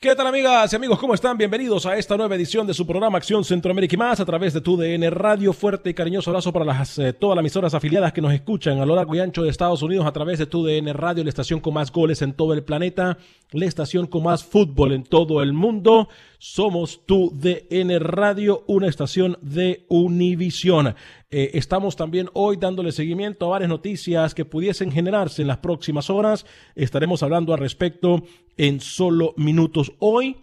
¿Qué tal amigas y amigos? ¿Cómo están? Bienvenidos a esta nueva edición de su programa Acción Centroamérica y más a través de tu DN Radio. Fuerte y cariñoso abrazo para las, eh, todas las emisoras afiliadas que nos escuchan a lo largo y ancho de Estados Unidos a través de tu DN Radio, la estación con más goles en todo el planeta, la estación con más fútbol en todo el mundo. Somos tu DN Radio, una estación de Univisión. Eh, estamos también hoy dándole seguimiento a varias noticias que pudiesen generarse en las próximas horas. Estaremos hablando al respecto en solo minutos. Hoy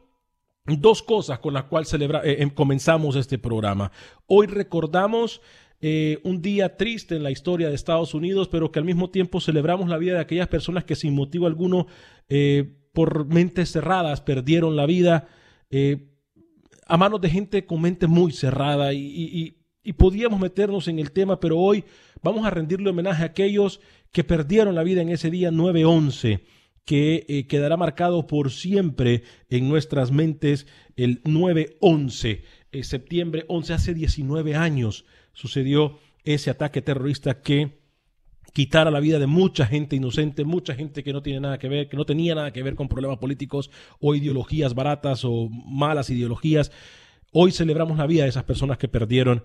dos cosas con las cuales eh, em, comenzamos este programa. Hoy recordamos eh, un día triste en la historia de Estados Unidos, pero que al mismo tiempo celebramos la vida de aquellas personas que sin motivo alguno, por mentes cerradas, perdieron la vida a manos de gente con mente muy cerrada y podíamos meternos en el tema, pero hoy vamos a rendirle homenaje a aquellos que perdieron la vida en ese día 9-11, que eh, quedará marcado por siempre en nuestras mentes el 9-11, eh, septiembre 11, hace 19 años sucedió ese ataque terrorista que quitara la vida de mucha gente inocente, mucha gente que no tiene nada que ver, que no tenía nada que ver con problemas políticos o ideologías baratas o malas ideologías. Hoy celebramos la vida de esas personas que perdieron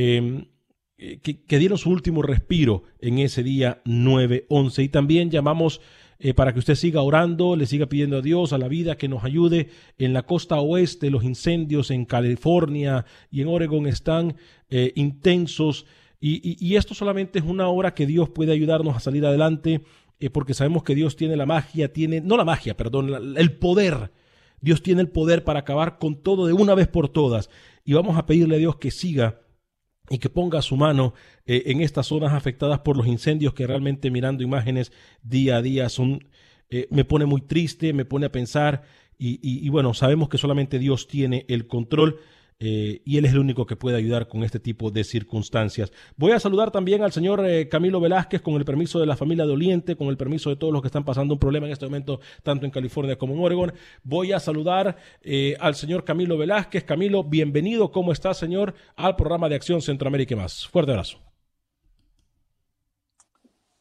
eh, que, dieron su último respiro en ese día 9-11. Y también llamamos eh, para que usted siga orando, le siga pidiendo a Dios, a la vida, que nos ayude. En la costa oeste, los incendios en California y en Oregon están eh, intensos. Y, esto solamente es una hora que Dios puede ayudarnos a salir adelante, porque sabemos que Dios tiene la magia, tiene, no la magia, perdón, el poder. Dios tiene el poder para acabar con todo de una vez por todas. Y vamos a pedirle a Dios que siga y que ponga su mano eh, en estas zonas afectadas por los incendios que realmente mirando imágenes día a día son, eh, me pone muy triste, me pone a pensar y, y, bueno, sabemos que solamente Dios tiene el control. Eh, y él es el único que puede ayudar con este tipo de circunstancias. Voy a saludar también al señor eh, Camilo Velázquez con el permiso de la familia de Oliente, con el permiso de todos los que están pasando un problema en este momento, tanto en California como en Oregon. Voy a saludar eh, al señor Camilo Velázquez. Camilo, bienvenido. ¿Cómo está, señor? Al programa de Acción Centroamérica y más. Fuerte abrazo.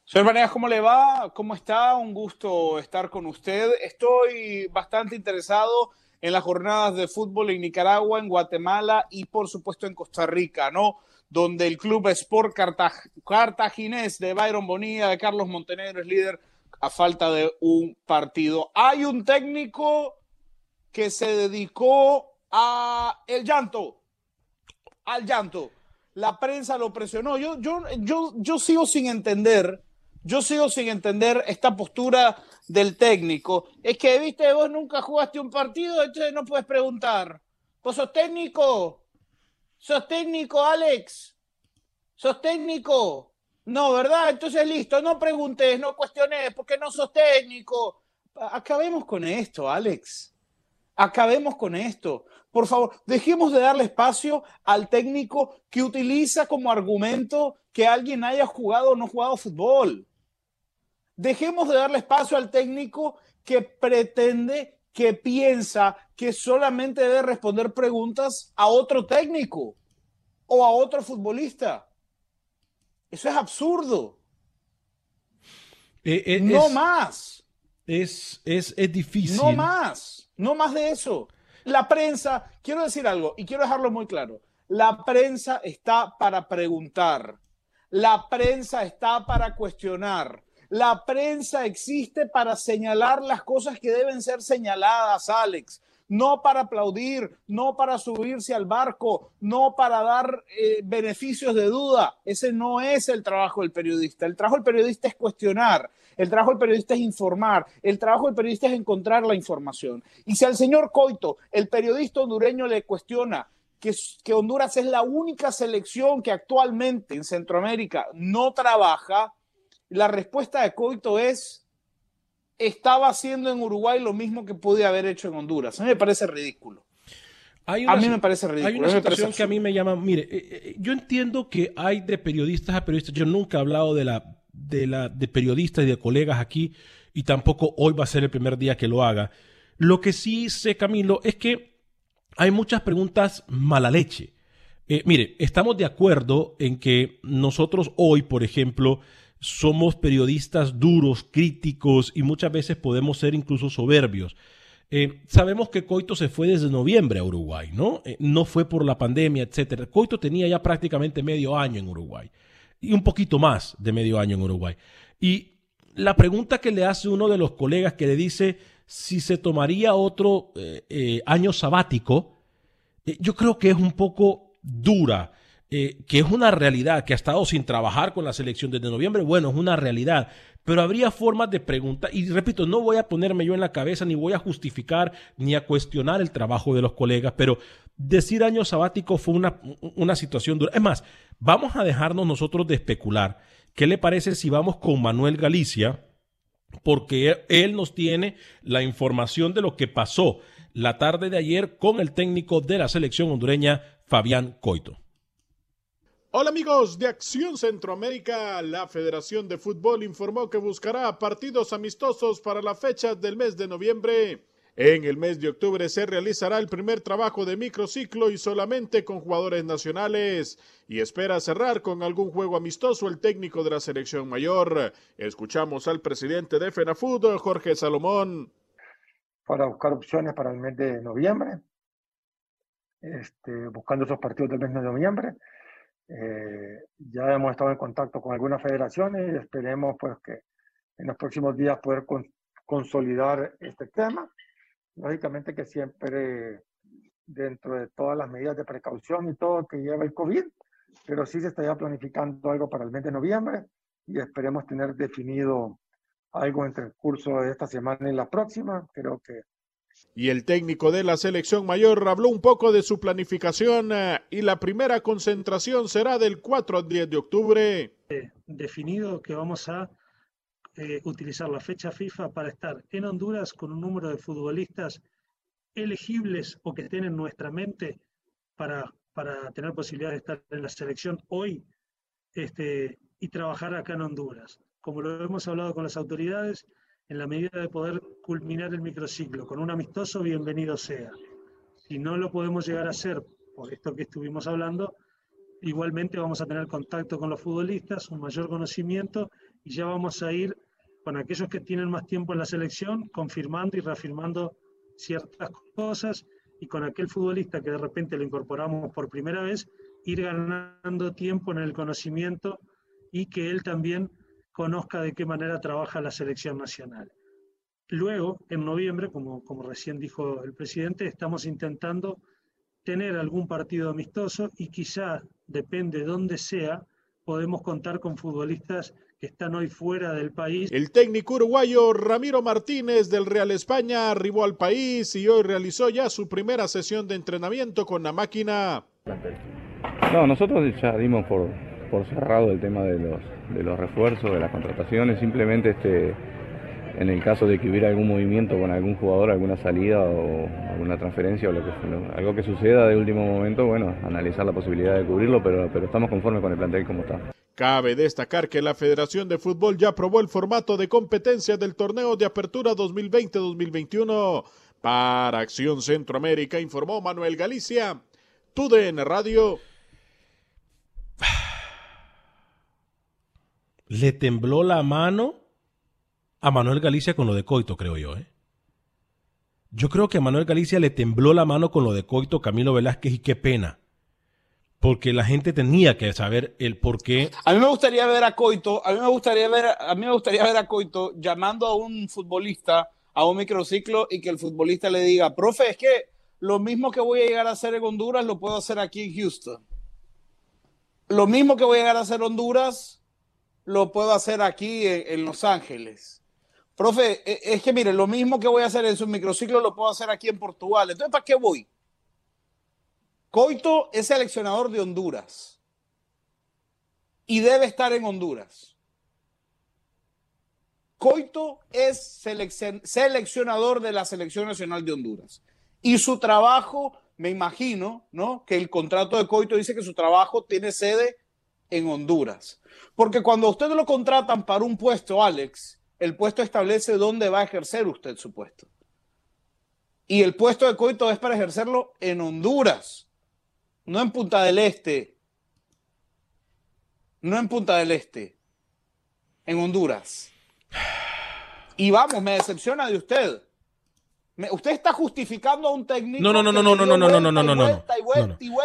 Señor Vanegas, ¿cómo le va? ¿Cómo está? Un gusto estar con usted. Estoy bastante interesado en las jornadas de fútbol en Nicaragua, en Guatemala y por supuesto en Costa Rica, ¿no? Donde el Club Sport Cartaginés de Byron Bonilla, de Carlos Montenegro, es líder a falta de un partido. Hay un técnico que se dedicó a el llanto, al llanto. La prensa lo presionó. Yo, yo, yo, yo sigo sin entender, yo sigo sin entender esta postura del técnico. Es que, viste, vos nunca jugaste un partido, entonces no puedes preguntar. Vos sos técnico. ¿Sos técnico, Alex? ¿Sos técnico? No, ¿verdad? Entonces listo, no preguntes, no cuestiones, porque no sos técnico. Acabemos con esto, Alex. Acabemos con esto. Por favor, dejemos de darle espacio al técnico que utiliza como argumento que alguien haya jugado o no jugado fútbol. Dejemos de darle espacio al técnico que pretende que piensa que solamente debe responder preguntas a otro técnico o a otro futbolista. Eso es absurdo. Eh, eh, no es, más. Es, es, es difícil. No más. No más de eso. La prensa, quiero decir algo y quiero dejarlo muy claro. La prensa está para preguntar. La prensa está para cuestionar. La prensa existe para señalar las cosas que deben ser señaladas, Alex. No para aplaudir, no para subirse al barco, no para dar eh, beneficios de duda. Ese no es el trabajo del periodista. El trabajo del periodista es cuestionar. El trabajo del periodista es informar. El trabajo del periodista es encontrar la información. Y si al señor Coito, el periodista hondureño, le cuestiona que, que Honduras es la única selección que actualmente en Centroamérica no trabaja, la respuesta de Coito es, estaba haciendo en Uruguay lo mismo que podía haber hecho en Honduras. A mí me parece ridículo. Una, a mí me parece ridículo. Hay una situación que a mí me llama, mire, eh, eh, yo entiendo que hay de periodistas a periodistas, yo nunca he hablado de la de, la, de periodistas y de colegas aquí y tampoco hoy va a ser el primer día que lo haga. Lo que sí sé, Camilo, es que hay muchas preguntas mala leche. Eh, mire, estamos de acuerdo en que nosotros hoy, por ejemplo, somos periodistas duros, críticos y muchas veces podemos ser incluso soberbios. Eh, sabemos que Coito se fue desde noviembre a Uruguay, ¿no? Eh, no fue por la pandemia, etcétera. Coito tenía ya prácticamente medio año en Uruguay y un poquito más de medio año en Uruguay. Y la pregunta que le hace uno de los colegas que le dice si se tomaría otro eh, año sabático, yo creo que es un poco dura. Que es una realidad, que ha estado sin trabajar con la selección desde noviembre, bueno, es una realidad, pero habría formas de preguntar, y repito, no voy a ponerme yo en la cabeza, ni voy a justificar, ni a cuestionar el trabajo de los colegas, pero decir año sabático fue una, una situación dura. Es más, vamos a dejarnos nosotros de especular. ¿Qué le parece si vamos con Manuel Galicia? Porque él nos tiene la información de lo que pasó la tarde de ayer con el técnico de la selección hondureña, Fabián Coito. Hola amigos de Acción Centroamérica, la Federación de Fútbol informó que buscará partidos amistosos para la fecha del mes de noviembre. En el mes de octubre se realizará el primer trabajo de microciclo y solamente con jugadores nacionales y espera cerrar con algún juego amistoso el técnico de la selección mayor. Escuchamos al presidente de FENAFUD, Jorge Salomón. Para buscar opciones para el mes de noviembre, este, buscando esos partidos del mes de noviembre. Eh, ya hemos estado en contacto con algunas federaciones y esperemos pues que en los próximos días poder consolidar este tema lógicamente que siempre dentro de todas las medidas de precaución y todo que lleva el COVID, pero sí se está ya planificando algo para el mes de noviembre y esperemos tener definido algo entre el curso de esta semana y la próxima. Creo que y el técnico de la selección mayor habló un poco de su planificación eh, y la primera concentración será del 4 al 10 de octubre. Definido que vamos a eh, utilizar la fecha FIFA para estar en Honduras con un número de futbolistas elegibles o que estén en nuestra mente para, para tener posibilidad de estar en la selección hoy este, y trabajar acá en Honduras. Como lo hemos hablado con las autoridades, en la medida de poder culminar el microciclo con un amistoso, bienvenido sea. Si no lo podemos llegar a hacer por esto que estuvimos hablando, igualmente vamos a tener contacto con los futbolistas, un mayor conocimiento y ya vamos a ir con aquellos que tienen más tiempo en la selección, confirmando y reafirmando ciertas cosas, y con aquel futbolista que de repente lo incorporamos por primera vez, ir ganando tiempo en el conocimiento y que él también conozca de qué manera trabaja la selección nacional. Luego, en noviembre, como, como recién dijo el presidente, estamos intentando tener algún partido amistoso y quizá, depende de dónde sea, podemos contar con futbolistas que están hoy fuera del país. El técnico uruguayo Ramiro Martínez del Real España arribó al país y hoy realizó ya su primera sesión de entrenamiento con la máquina. No, nosotros ya dimos por, por cerrado el tema de los, de los refuerzos, de las contrataciones, simplemente este, en el caso de que hubiera algún movimiento con algún jugador, alguna salida o alguna transferencia o algo que suceda de último momento, bueno, analizar la posibilidad de cubrirlo, pero, pero estamos conformes con el plantel como está. Cabe destacar que la Federación de Fútbol ya aprobó el formato de competencia del torneo de apertura 2020-2021 Para Acción Centroamérica informó Manuel Galicia, TUDN Radio. Le tembló la mano a Manuel Galicia con lo de Coito, creo yo. ¿eh? Yo creo que a Manuel Galicia le tembló la mano con lo de Coito Camilo Velázquez y qué pena. Porque la gente tenía que saber el por qué. A mí me gustaría ver a Coito, a mí me gustaría ver, a mí me gustaría ver a Coito llamando a un futbolista a un microciclo y que el futbolista le diga, profe, es que lo mismo que voy a llegar a hacer en Honduras lo puedo hacer aquí en Houston. Lo mismo que voy a llegar a hacer en Honduras lo puedo hacer aquí en, Los Ángeles. Profe, e, es que mire, lo mismo que voy a hacer en su microciclo lo puedo hacer aquí en Portugal. Entonces, ¿para qué voy? Coito es seleccionador de Honduras y debe estar en Honduras. Coito es seleccionador de la Selección Nacional de Honduras. Y su trabajo, me imagino, ¿no? Que el contrato de Coito dice que su trabajo tiene sede en Honduras. Porque cuando usted lo contratan para un puesto, Alex, el puesto establece dónde va a ejercer usted su puesto. Y el puesto de Coito es para ejercerlo en Honduras, no en Punta del Este. No en Punta del Este, en Honduras. Y vamos, me decepciona de usted. Usted está justificando a un técnico. No, no, no, no, no, no, no, no, no, no, no, no, no.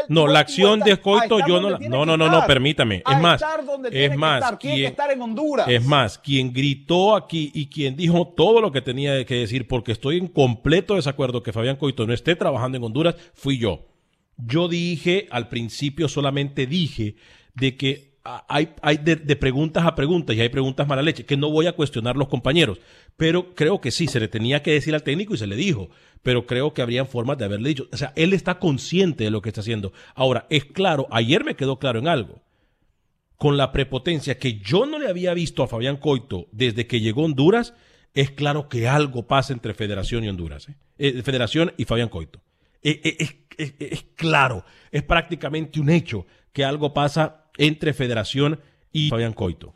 No, la acción de Coito yo no No, no, no, no, permítame. Es más, es más, quien, estar en Honduras. Es más, quien gritó aquí y quien dijo todo lo que tenía que decir, porque estoy en completo desacuerdo que Fabián Coito no esté trabajando en Honduras, fui yo. Yo dije, al principio solamente dije de que hay, de, preguntas a preguntas y hay preguntas mala leche, que no voy a cuestionar los compañeros, pero creo que sí, se le tenía que decir al técnico y se le dijo, pero creo que habrían formas de haberle dicho. O sea, él está consciente de lo que está haciendo. Ahora, es claro, ayer me quedó claro en algo, con la prepotencia que yo no le había visto a Fabián Coito desde que llegó a Honduras, es claro que algo pasa entre Federación y Honduras, ¿eh? Eh, Federación y Fabián Coito. Eh, es claro, es prácticamente un hecho que algo pasa entre Federación y Fabián Coito.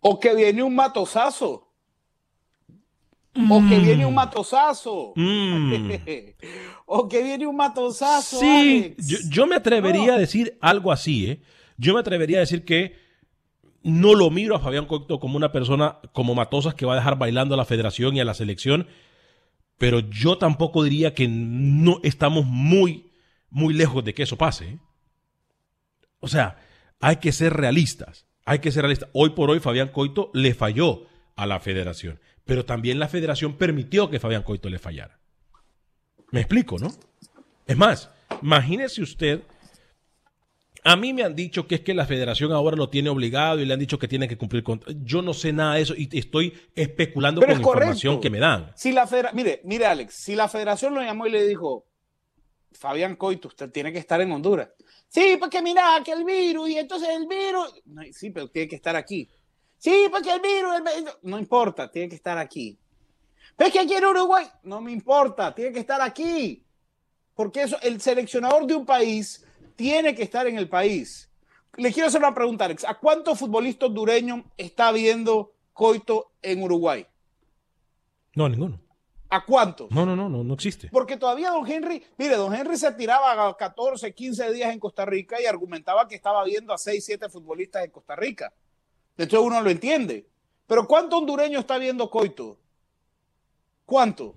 O que viene un matosazo. O que mm. viene un matosazo. Mm. o que viene un matosazo. Sí, yo, me atrevería a decir algo así, ¿eh? Yo me atrevería a decir que no lo miro a Fabián Coito como una persona como Matosas que va a dejar bailando a la federación y a la selección, pero yo tampoco diría que no estamos muy, muy lejos de que eso pase. ¿eh? O sea, hay que ser realistas. Hay que ser realistas. Hoy por hoy Fabián Coito le falló a la federación, pero también la federación permitió que Fabián Coito le fallara. Me explico, ¿no? Es más, imagínese usted, a mí me han dicho que es que la federación ahora lo tiene obligado y le han dicho que tiene que cumplir con... Yo no sé nada de eso y estoy especulando con información que me dan. Si la mire, mire Alex, si la federación lo llamó y le dijo, Fabián Coito, usted tiene que estar en Honduras. Sí, porque mira, que el virus, y entonces el virus. sí, pero tiene que estar aquí. Sí, porque el virus, no importa, tiene que estar aquí. Pero es que aquí en Uruguay, no me importa, tiene que estar aquí. Porque eso, el seleccionador de un país tiene que estar en el país. Le quiero hacer una pregunta, Alex. ¿A cuántos futbolistas hondureños está viendo Coito en Uruguay? No, ninguno. ¿A cuánto? No, no, no, no, no existe. Porque todavía don Henry, mire, don Henry se tiraba a 14, 15 días en Costa Rica y argumentaba que estaba viendo a 6, 7 futbolistas en Costa Rica. Entonces uno lo entiende. Pero ¿cuánto hondureño está viendo Coito? ¿Cuánto?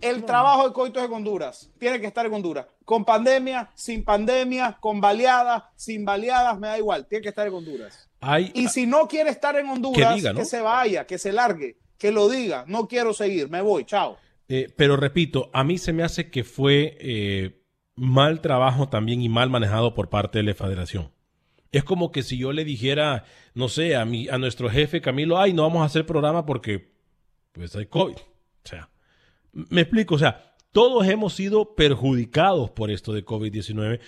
El trabajo de Coito es en Honduras. Tiene que estar en Honduras. Con pandemia, sin pandemia, con baleadas, sin baleadas, me da igual. Tiene que estar en Honduras. y si no quiere estar en Honduras, que se vaya, que se largue que lo diga, no quiero seguir, me voy, chao. Eh, pero repito, a mí se me hace que fue eh, mal trabajo también y mal manejado por parte de la federación. Es como que si yo le dijera, no sé, a, mi, a nuestro jefe Camilo, ay, no vamos a hacer programa porque pues hay COVID. O sea, me explico, o sea, todos hemos sido perjudicados por esto de COVID-19.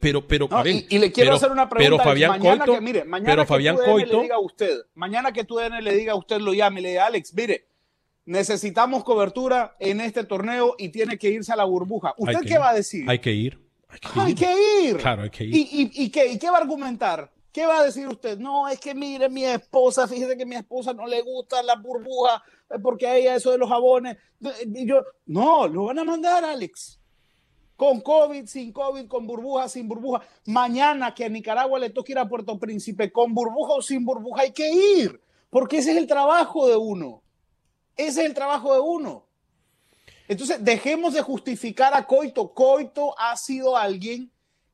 Pero, pero, y, le quiero hacer una pregunta. Pero Fabián mañana Coito, que, mire, mañana que le diga a usted, mañana que tú le diga a usted, lo llame y le diga, Alex, mire, necesitamos cobertura en este torneo y tiene que irse a la burbuja. ¿Usted qué va a decir? Hay que ir. Hay que, ir. Claro, hay que ir. ¿Y, qué, ¿Y qué va a argumentar? ¿Qué va a decir usted? No, es que mire, mi esposa, fíjese que mi esposa no le gusta la burbuja. Porque hay eso de los jabones. Y yo, no, lo van a mandar, Alex. Con COVID, sin COVID, con burbuja, sin burbuja. Mañana que a Nicaragua le toque ir a Puerto Príncipe, con burbuja o sin burbuja, hay que ir, porque ese es el trabajo de uno. Ese es el trabajo de uno. Entonces, dejemos de justificar a Coito. Coito ha sido alguien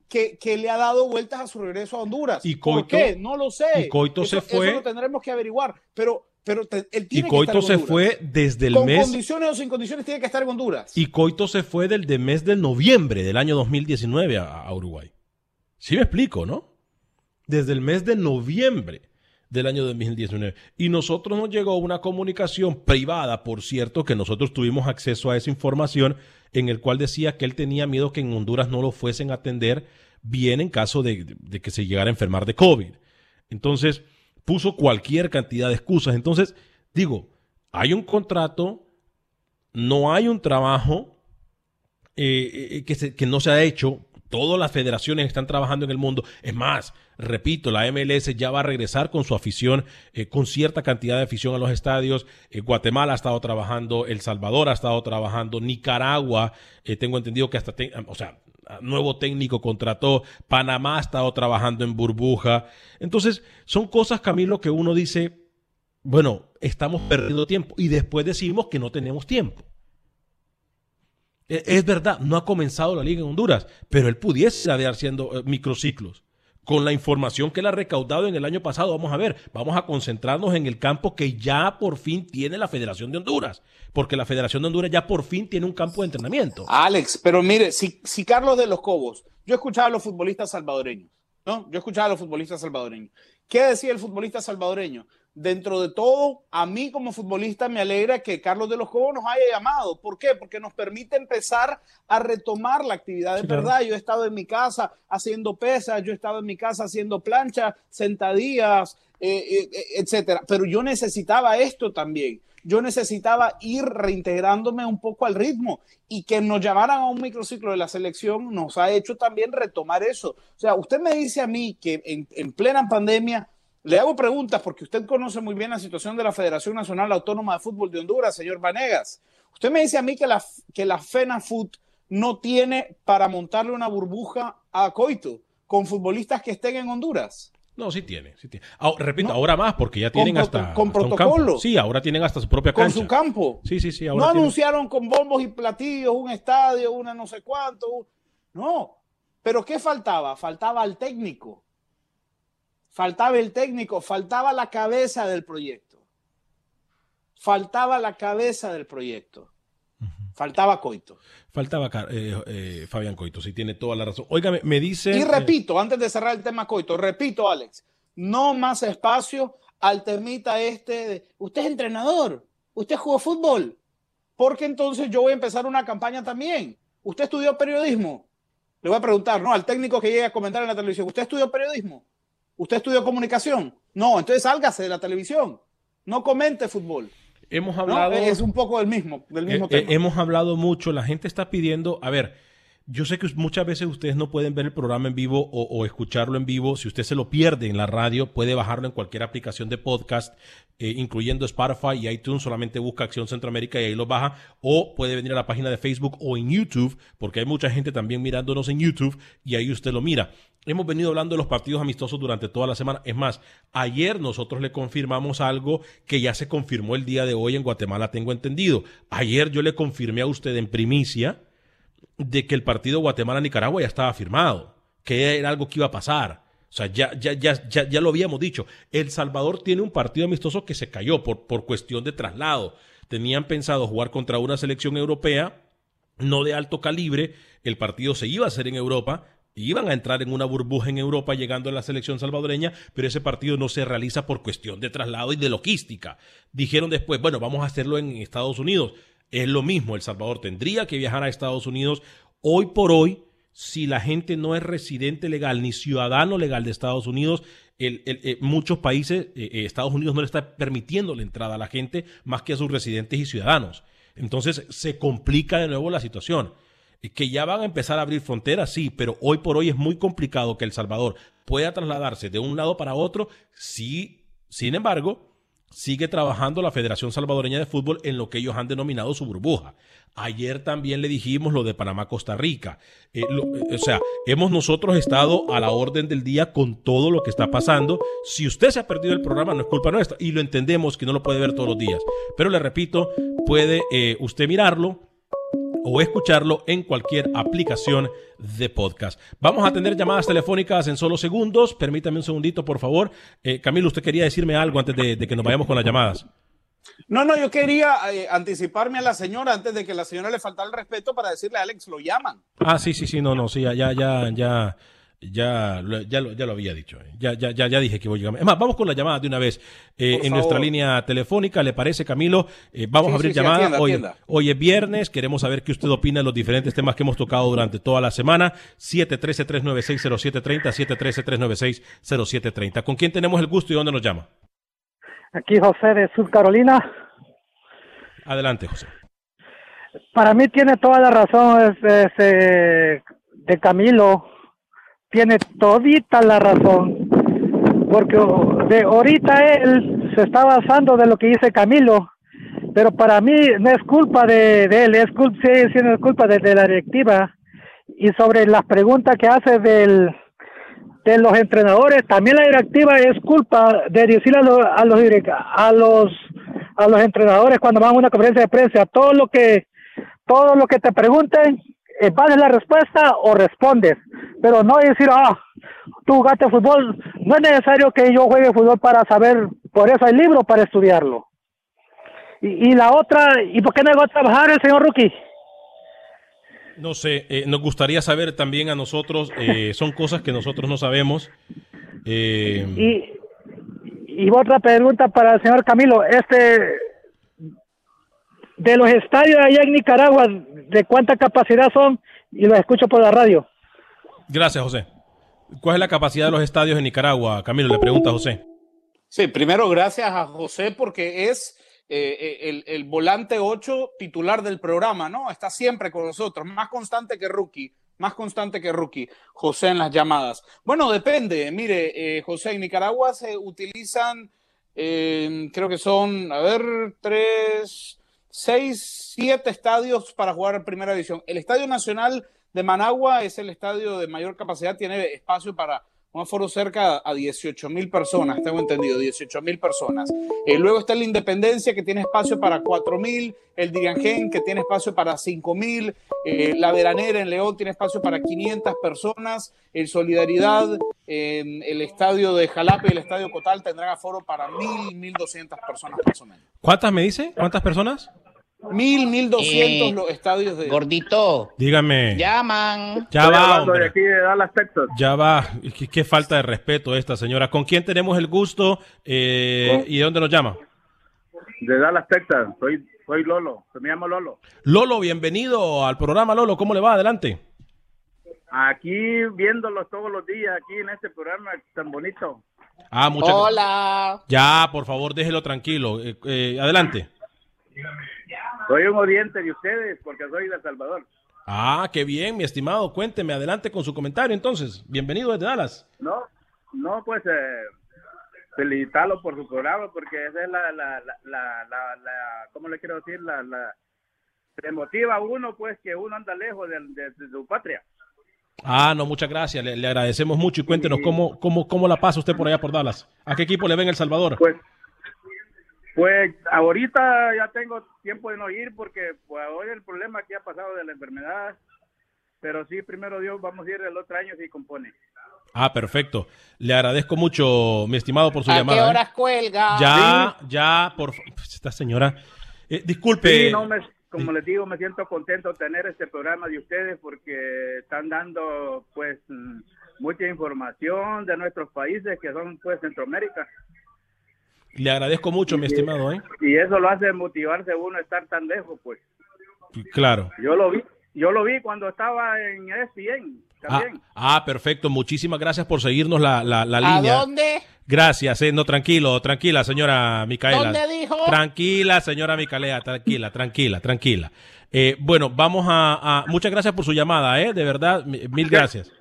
que, le ha dado vueltas a su regreso a Honduras. ¿Y Coito, ¿Por qué? No lo sé. Y Coito se fue. Eso lo tendremos que averiguar. Pero, pero él tiene y Coito se fue desde el Con mes. Con condiciones o sin condiciones tiene que estar en Honduras. Y Coito se fue del de mes de noviembre del año 2019 a, a Uruguay. Sí me explico, ¿no? Desde el mes de noviembre del año 2019. Y nosotros nos llegó una comunicación privada, por cierto, que nosotros tuvimos acceso a esa información, en el cual decía que él tenía miedo que en Honduras no lo fuesen a atender bien en caso de, que se llegara a enfermar de COVID. Entonces, puso cualquier cantidad de excusas. Entonces, digo, hay un contrato, no hay un trabajo eh, eh, que, que no se ha hecho Todas las federaciones están trabajando en el mundo. Es más, repito, la MLS ya va a regresar con su afición, eh, con cierta cantidad de afición a los estadios. Eh, Guatemala ha estado trabajando, El Salvador ha estado trabajando, Nicaragua, eh, tengo entendido que hasta, o sea, nuevo técnico contrató, Panamá ha estado trabajando en burbuja. Entonces, son cosas, Camilo, que uno dice, bueno, estamos perdiendo tiempo y después decimos que no tenemos tiempo. E, es verdad, no ha comenzado la liga en Honduras, pero él pudiese estar haciendo eh, microciclos. Con la información que él ha recaudado en el año pasado, vamos a ver, vamos a concentrarnos en el campo que ya por fin tiene la Federación de Honduras, porque la Federación de Honduras ya por fin tiene un campo de entrenamiento. Alex, pero mire, si, Carlos de los Cobos, yo escuchaba a los futbolistas salvadoreños, ¿no? Yo escuchaba a los futbolistas salvadoreños. ¿Qué decía el futbolista salvadoreño? Dentro de todo, a mí como futbolista me alegra que Carlos de los Cobos nos haya llamado. ¿Por qué? Porque nos permite empezar a retomar la actividad. de verdad, yo he estado en mi casa haciendo pesas, yo he estado en mi casa haciendo planchas, sentadillas, eh, eh, eh, etcétera. Pero yo necesitaba esto también. Yo necesitaba ir reintegrándome un poco al ritmo y que nos llamaran a un microciclo de la selección nos ha hecho también retomar eso. O sea, usted me dice a mí que en, en plena pandemia le hago preguntas porque usted conoce muy bien la situación de la Federación Nacional Autónoma de Fútbol de Honduras, señor Vanegas. Usted me dice a mí que la, que la FENAFUT no tiene para montarle una burbuja a Coito con futbolistas que estén en Honduras. No, sí tiene, sí tiene. repito, ahora más porque ya tienen hasta con protocolo. Sí, ahora tienen hasta su propia cancha. Con su campo. Sí, sí, sí. no anunciaron con bombos y platillos un estadio, una no sé cuánto. No. Pero ¿qué faltaba? Faltaba al técnico faltaba el técnico, faltaba la cabeza del proyecto. Faltaba la cabeza del proyecto. Faltaba Coito. Faltaba eh, eh, Fabián Coito, sí tiene toda la razón. Oiga, me, dice... Y repito, antes de cerrar el tema Coito, repito, Alex, no más espacio al temita este de, usted es entrenador, usted jugó fútbol, porque entonces yo voy a empezar una campaña también. ¿Usted estudió periodismo? Le voy a preguntar, ¿no? Al técnico que llegue a comentar en la televisión, ¿usted estudió periodismo? ¿Usted estudió comunicación? No, entonces sálgase de la televisión. No comente fútbol. Hemos hablado. es un poco del mismo, del mismo eh, eh, tema. hemos hablado mucho. La gente está pidiendo. A ver, yo sé que muchas veces ustedes no pueden ver el programa en vivo o, escucharlo en vivo. Si usted se lo pierde en la radio, puede bajarlo en cualquier aplicación de podcast, eh, incluyendo Spotify y iTunes. Solamente busca Acción Centroamérica y ahí lo baja. O puede venir a la página de Facebook o en YouTube, porque hay mucha gente también mirándonos en YouTube y ahí usted lo mira. Hemos venido hablando de los partidos amistosos durante toda la semana. Es más, ayer nosotros le confirmamos algo que ya se confirmó el día de hoy en Guatemala, tengo entendido. Ayer yo le confirmé a usted en primicia de que el partido Guatemala-Nicaragua ya estaba firmado, que era algo que iba a pasar. O sea, ya, ya, ya, ya, ya lo habíamos dicho. El Salvador tiene un partido amistoso que se cayó por, por cuestión de traslado. Tenían pensado jugar contra una selección europea, no de alto calibre. El partido se iba a hacer en Europa. Iban a entrar en una burbuja en Europa llegando a la selección salvadoreña, pero ese partido no se realiza por cuestión de traslado y de logística. Dijeron después, bueno, vamos a hacerlo en Estados Unidos. Es lo mismo, El Salvador tendría que viajar a Estados Unidos. Hoy por hoy, si la gente no es residente legal ni ciudadano legal de Estados Unidos, eh, muchos países, eh, eh, Estados Unidos no le está permitiendo la entrada a la gente más que a sus residentes y ciudadanos. Entonces se complica de nuevo la situación. Que ya van a empezar a abrir fronteras, sí, pero hoy por hoy es muy complicado que El Salvador pueda trasladarse de un lado para otro. Sí, sin embargo, sigue trabajando la Federación Salvadoreña de Fútbol en lo que ellos han denominado su burbuja. Ayer también le dijimos lo de Panamá-Costa Rica. Eh, eh, o sea, hemos nosotros estado a la orden del día con todo lo que está pasando. Si usted se ha perdido el programa, no es culpa nuestra. Y lo entendemos que no lo puede ver todos los días. Pero le repito, puede eh, usted mirarlo o escucharlo en cualquier aplicación de podcast. Vamos a tener llamadas telefónicas en solo segundos. Permítame un segundito, por favor. Eh, Camilo, usted quería decirme algo antes de, que nos vayamos con las llamadas. No, no, yo quería eh, anticiparme a la señora antes de que la señora le faltara el respeto para decirle a Alex, lo llaman. Ah, sí, sí, sí, no, no, sí, ya, ya, ya, ya, ya, lo, ya lo había dicho. Eh. Ya, ya, ya, ya dije que voy a llegar. Es más, vamos con la llamada de una vez. Eh, en nuestra línea telefónica, ¿le parece, Camilo? Eh, vamos a abrir llamada. hoy, hoy, es viernes. Queremos saber qué usted opina de los diferentes temas que hemos tocado durante toda la semana. 713-396-0730, 713-396-0730. ¿Con quién tenemos el gusto y dónde nos llama? Aquí José de Sur Carolina. Adelante, José. Para mí tiene toda la razón ese de Camilo tiene todita la razón, porque de ahorita él se está basando de lo que dice Camilo, pero para mí no es culpa de, él, es culpa, sí, sí, es culpa de, la directiva. Y sobre las preguntas que hace del, de los entrenadores, también la directiva es culpa de decirle a los, a los, a los, a los entrenadores cuando van a una conferencia de prensa, todo lo que, todo lo que te pregunten, eh, la respuesta o respondes, pero no decir, ah, tú jugaste fútbol, no es necesario que yo juegue fútbol para saber, por eso hay libro para estudiarlo. Y, la otra, ¿y por qué no va a trabajar el señor Rookie? No sé, eh, nos gustaría saber también a nosotros, eh, son cosas que nosotros no sabemos. Eh, y, y otra pregunta para el señor Camilo, este, de los estadios allá en Nicaragua, de cuánta capacidad son y los escucho por la radio. Gracias, José. ¿Cuál es la capacidad de los estadios en Nicaragua? Camilo, le pregunta a José. Sí, primero gracias a José porque es eh, eh, el, el, volante 8 titular del programa, ¿no? Está siempre con nosotros, más constante que Rookie, más constante que Rookie, José en las llamadas. Bueno, depende, mire, eh, José, en Nicaragua se utilizan, creo que son, a ver, tres, seis, siete estadios para jugar en primera división. El Estadio Nacional de Managua es el estadio de mayor capacidad, tiene espacio para un aforo cerca a 18 mil personas, tengo entendido, 18 mil personas. Eh, luego está la Independencia, que tiene espacio para 4 mil, el Diriangén, que tiene espacio para 5 mil, eh, la Veranera en León tiene espacio para 500 personas, el Solidaridad, el estadio de Jalapa y el estadio Cotal tendrán aforo para 1.000, 1.200 personas más o menos. ¿Cuántas me dice? ¿Cuántas personas? Mil, mil doscientos eh, los estadios de. Gordito. Dígame. Llaman. Ya va. Ya va. ¿Qué, falta de respeto esta señora. ¿Con quién tenemos el gusto eh, y de dónde nos llama? De Dallas, Texas. Soy, soy Lolo. Se me llama Lolo. Lolo, bienvenido al programa, Lolo. ¿Cómo le va? Adelante. Aquí viéndolos todos los días, aquí en este programa tan bonito. Ah, muchas Hola. Ya, por favor, déjelo tranquilo. Eh, adelante. Soy un oyente de ustedes porque soy de El Salvador. Ah, qué bien, mi estimado. Cuénteme, adelante con su comentario entonces. Bienvenido desde Dallas. No, no, pues eh, felicitarlo por su programa porque esa es la, la, la, la, ¿cómo le quiero decir? La, la, se motiva a uno pues que uno anda lejos de, su patria. Ah, no, muchas gracias. Le, agradecemos mucho y cuéntenos cómo, cómo, cómo la pasa usted por allá por Dallas. ¿A qué equipo le ven El Salvador? Pues pues ahorita ya tengo tiempo de no ir porque pues, hoy el problema que ha pasado de la enfermedad, pero sí, primero Dios, vamos a ir el otro año si compone. Ah, perfecto. Le agradezco mucho, mi estimado, por su ¿A llamada. qué ¿eh? horas cuelga? Ya, ya, por pues, esta señora. Eh, disculpe. Sí, como les digo, me siento contento de tener este programa de ustedes porque están dando, pues, mm, mucha información de nuestros países que son, pues, Centroamérica. Le agradezco mucho, mi estimado. ¿eh? Y eso lo hace motivarse uno a estar tan lejos, pues. Claro. Yo lo vi, yo lo vi cuando estaba en ESPN. También. Ah, ah, perfecto. Muchísimas gracias por seguirnos la, la, la línea. ¿A dónde? Gracias, eh. no, tranquilo, tranquila, señora Micaela. ¿Dónde dijo? Tranquila, señora Micaela, tranquila, tranquila, tranquila. Eh, bueno, vamos a, Muchas gracias por su llamada, ¿eh? De verdad, mil gracias.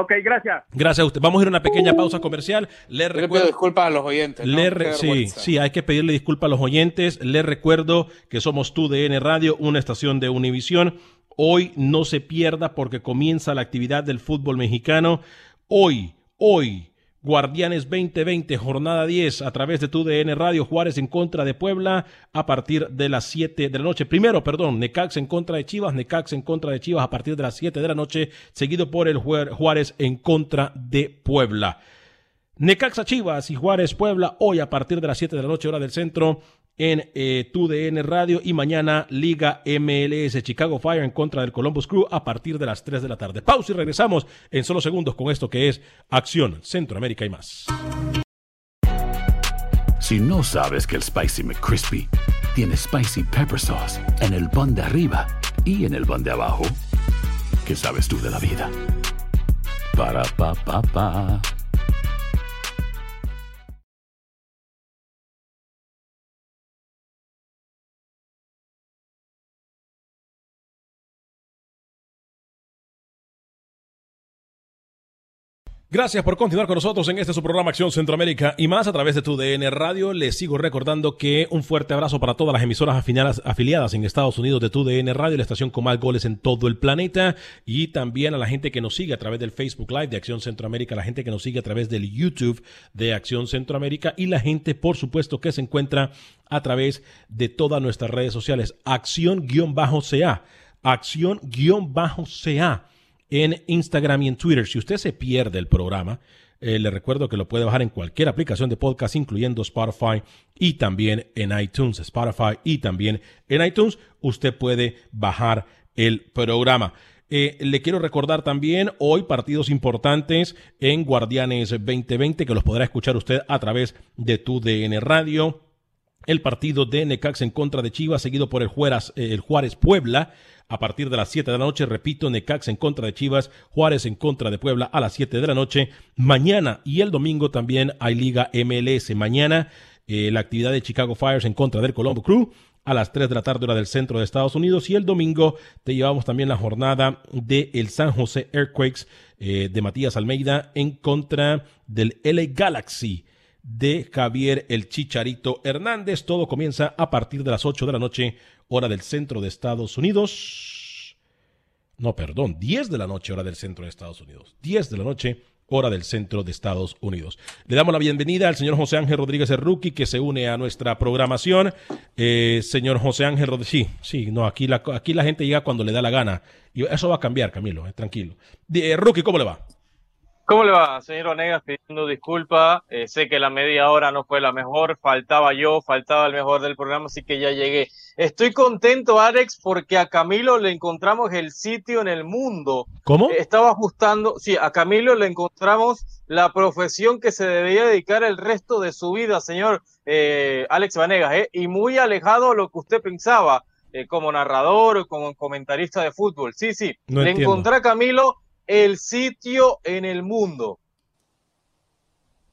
Ok, gracias. Gracias a usted. Vamos a ir a una pequeña pausa comercial. Le Yo le pido recuerdo. disculpas a los oyentes. ¿no? Le re- sí, sí, hay que pedirle disculpas a los oyentes. Les recuerdo que somos TUDN Radio, una estación de Univisión. Hoy no se pierda porque comienza la actividad del fútbol mexicano. Hoy, hoy, Guardianes 2020, jornada 10, a través de TUDN Radio, Juárez en contra de Puebla, a partir de las 7 de la noche. Primero, perdón, Necax en contra de Chivas, Necax en contra de Chivas a partir de las 7 de la noche, seguido por el Juárez en contra de Puebla. Necaxa Chivas y Juárez Puebla hoy a partir de las 7 de la noche hora del centro en eh, TUDN Radio y mañana Liga MLS Chicago Fire en contra del Columbus Crew a partir de las 3 de la tarde. Pausa y regresamos en solo segundos con esto que es Acción Centroamérica y más. Si no sabes que el Spicy McCrispy tiene Spicy Pepper Sauce en el pan de arriba y en el pan de abajo, ¿qué sabes tú de la vida? Para, pa, pa, pa. Gracias por continuar con nosotros en este su programa Acción Centroamérica y más a través de tu DN Radio. Les sigo recordando que un fuerte abrazo para todas las emisoras afiliadas, en Estados Unidos de tu DN Radio, la estación con más goles en todo el planeta y también a la gente que nos sigue a través del Facebook Live de Acción Centroamérica, la gente que nos sigue a través del YouTube de Acción Centroamérica y la gente, por supuesto, que se encuentra a través de todas nuestras redes sociales. Acción-CA. Acción-CA en Instagram y en Twitter. Si usted se pierde el programa, eh, le recuerdo que lo puede bajar en cualquier aplicación de podcast, incluyendo Spotify y también en iTunes. Spotify y también en iTunes, usted puede bajar el programa. Eh, le quiero recordar también hoy partidos importantes en Guardianes 2020 que los podrá escuchar usted a través de tu DN Radio. El partido de Necax en contra de Chivas, seguido por el Juárez, eh, el Juárez Puebla, a partir de las 7 de la noche. Repito, Necax en contra de Chivas, Juárez en contra de Puebla a las 7 de la noche. Mañana y el domingo también hay Liga MLS. Mañana eh, la actividad de Chicago Fires en contra del Colombo Crew a las 3 de la tarde hora del centro de Estados Unidos y el domingo te llevamos también la jornada de el San José Earthquakes eh, de Matías Almeida en contra del LA Galaxy de Javier el Chicharito Hernández. Todo comienza a partir de las 8 de la noche, hora del centro de Estados Unidos. No, perdón, 10 de la noche, hora del centro de Estados Unidos. 10 de la noche, hora del centro de Estados Unidos. Le damos la bienvenida al señor José Ángel Rodríguez Erruqui, que se une a nuestra programación. Eh, señor José Ángel Rodríguez, sí, sí, no, aquí la, aquí la gente llega cuando le da la gana. Y eso va a cambiar, Camilo, eh, tranquilo. Eh, Rookie, ¿cómo le va? ¿Cómo le va, señor Onegas? Pidiendo disculpa. Eh, sé que la media hora no fue la mejor. Faltaba yo, faltaba el mejor del programa, así que ya llegué. Estoy contento, Alex, porque a Camilo le encontramos el sitio en el mundo. ¿Cómo? Eh, estaba ajustando, sí, a Camilo le encontramos la profesión que se debería dedicar el resto de su vida, señor eh, Alex Vanegas, eh, y muy alejado a lo que usted pensaba como narrador o como comentarista de fútbol. Sí, sí, No le encontré a Camilo el sitio en el mundo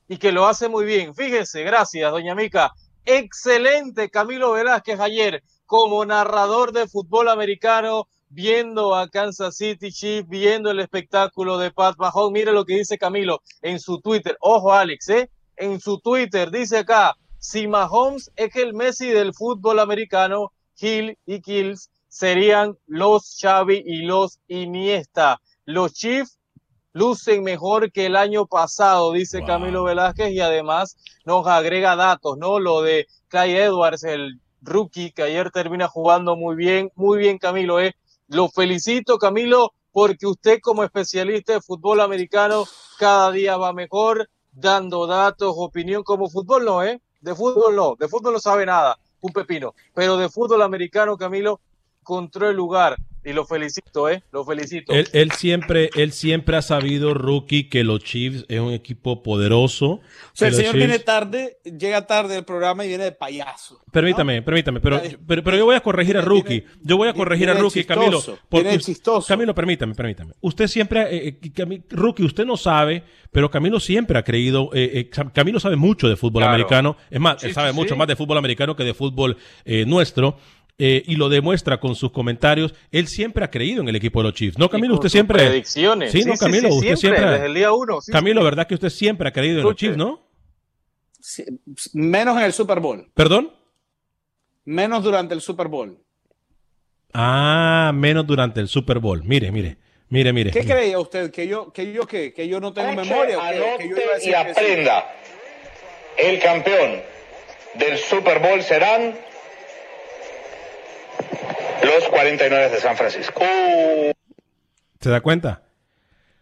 y que lo hace muy bien. Fíjese, gracias, doña Mica. Excelente Camilo Velázquez ayer como narrador de fútbol americano, viendo a Kansas City Chiefs, viendo el espectáculo de Pat Mahomes. Mire lo que dice Camilo en su Twitter. Ojo, Alex, ¿eh? En su Twitter dice acá, si Mahomes es el Messi del fútbol americano, Hill y Kills serían los Xavi y los Iniesta. Los Chiefs lucen mejor que el año pasado, dice Wow. Camilo Velázquez, y además nos agrega datos, ¿no? Lo de Clyde Edwards, el rookie que ayer termina jugando muy bien, muy bien Camilo, ¿eh? Lo felicito Camilo porque usted como especialista de fútbol americano cada día va mejor, dando datos, opinión como fútbol no, ¿eh? De fútbol no, de fútbol no sabe nada, un pepino, pero de fútbol americano Camilo encontró el lugar y lo felicito, ¿eh? Lo felicito. Él, él siempre, él siempre ha sabido, Rookie, que los Chiefs es un equipo poderoso. O sea, el señor viene Chiefs- tarde, llega tarde al programa y viene de payaso. Permítame, permítame, pero, Viene- pero, pero yo voy a corregir a Rookie. Yo voy a corregir a viene Rookie, Camilo. Porque viene chistoso. Camilo, permítame, permítame. Usted siempre, eh, eh, Cami- Rookie, usted no sabe, pero Camilo siempre ha creído, eh, eh, Cam- Camilo sabe mucho de fútbol Claro. americano. Es más, Sí, él sabe sí, mucho más de fútbol americano que de fútbol eh, nuestro. Eh, y lo demuestra con sus comentarios, él siempre ha creído en el equipo de los Chiefs. No, Camilo, con usted sus siempre. predicciones. Sí, Sí, no, Camilo, sí, usted siempre, siempre. desde el día uno, sí, Camilo, sí. ¿verdad que usted siempre ha creído en los. Chiefs, no? Sí, menos en el Super Bowl. ¿Perdón? Menos durante el Super Bowl. Ah, menos durante el Super Bowl. Mire, mire, mire, mire. ¿Qué creía usted? ¿Que yo, que yo qué? ¿Que yo no tengo Escuche, memoria? ¿O que, que yo iba a decir y que sí? aprenda. El campeón del Super Bowl serán los 49 de San Francisco. ¿Se da cuenta?